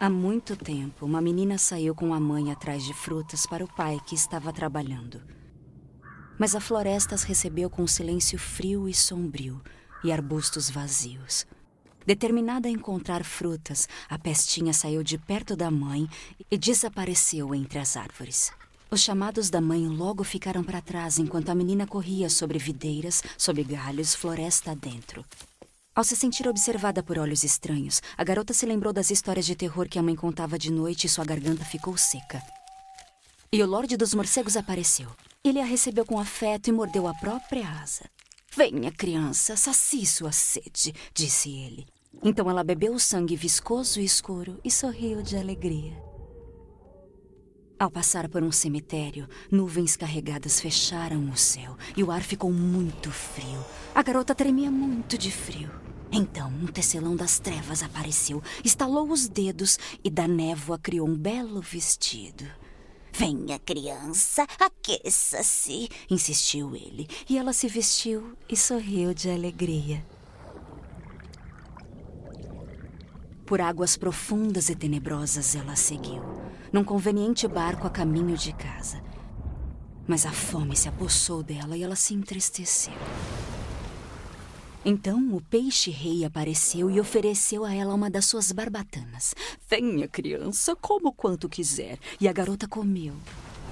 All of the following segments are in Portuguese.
Há muito tempo, uma menina saiu com a mãe atrás de frutas para o pai que estava trabalhando. Mas a floresta as recebeu com um silêncio frio e sombrio e arbustos vazios. Determinada a encontrar frutas, a pestinha saiu de perto da mãe e desapareceu entre as árvores. Os chamados da mãe logo ficaram para trás enquanto a menina corria sobre videiras, sobre galhos, floresta adentro. Ao se sentir observada por olhos estranhos, a garota se lembrou das histórias de terror que a mãe contava de noite e sua garganta ficou seca. E o Lorde dos Morcegos apareceu. Ele a recebeu com afeto e mordeu a própria asa. Venha, criança, sacie sua sede, disse ele. Então ela bebeu o sangue viscoso e escuro e sorriu de alegria. Ao passar por um cemitério, nuvens carregadas fecharam o céu e o ar ficou muito frio. A garota tremia muito de frio. Então, um tecelão das trevas apareceu, estalou os dedos e da névoa criou um belo vestido. Venha, criança, aqueça-se, insistiu ele. E ela se vestiu e sorriu de alegria. Por águas profundas e tenebrosas ela seguiu, num conveniente barco a caminho de casa. Mas a fome se apossou dela e ela se entristeceu. Então o peixe-rei apareceu e ofereceu a ela uma das suas barbatanas. Venha, criança, como quanto quiser. E a garota comeu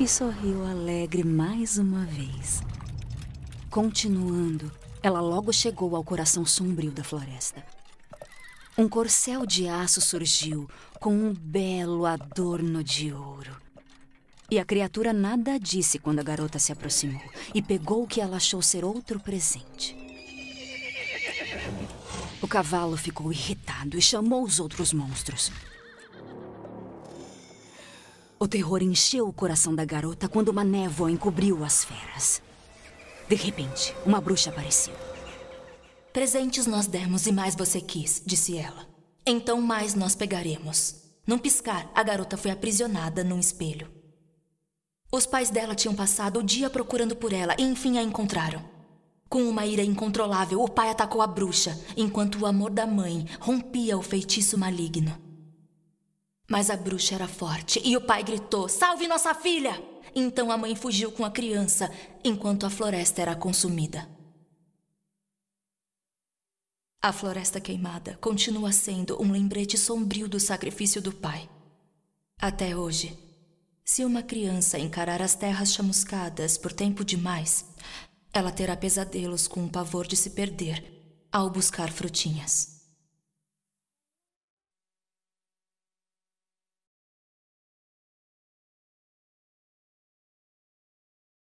e sorriu alegre mais uma vez. Continuando, ela logo chegou ao coração sombrio da floresta. Um corcel de aço surgiu com um belo adorno de ouro. E a criatura nada disse quando a garota se aproximou e pegou o que ela achou ser outro presente. O cavalo ficou irritado e chamou os outros monstros. O terror encheu o coração da garota quando uma névoa encobriu as feras. De repente, uma bruxa apareceu. Presentes nós demos e mais você quis, disse ela. Então mais nós pegaremos. Num piscar, a garota foi aprisionada num espelho. Os pais dela tinham passado o dia procurando por ela e enfim a encontraram. Com uma ira incontrolável, o pai atacou a bruxa, enquanto o amor da mãe rompia o feitiço maligno. Mas a bruxa era forte e o pai gritou: Salve nossa filha! Então a mãe fugiu com a criança, enquanto a floresta era consumida. A floresta queimada continua sendo um lembrete sombrio do sacrifício do pai. Até hoje, se uma criança encarar as terras chamuscadas por tempo demais, ela terá pesadelos com o pavor de se perder ao buscar frutinhas.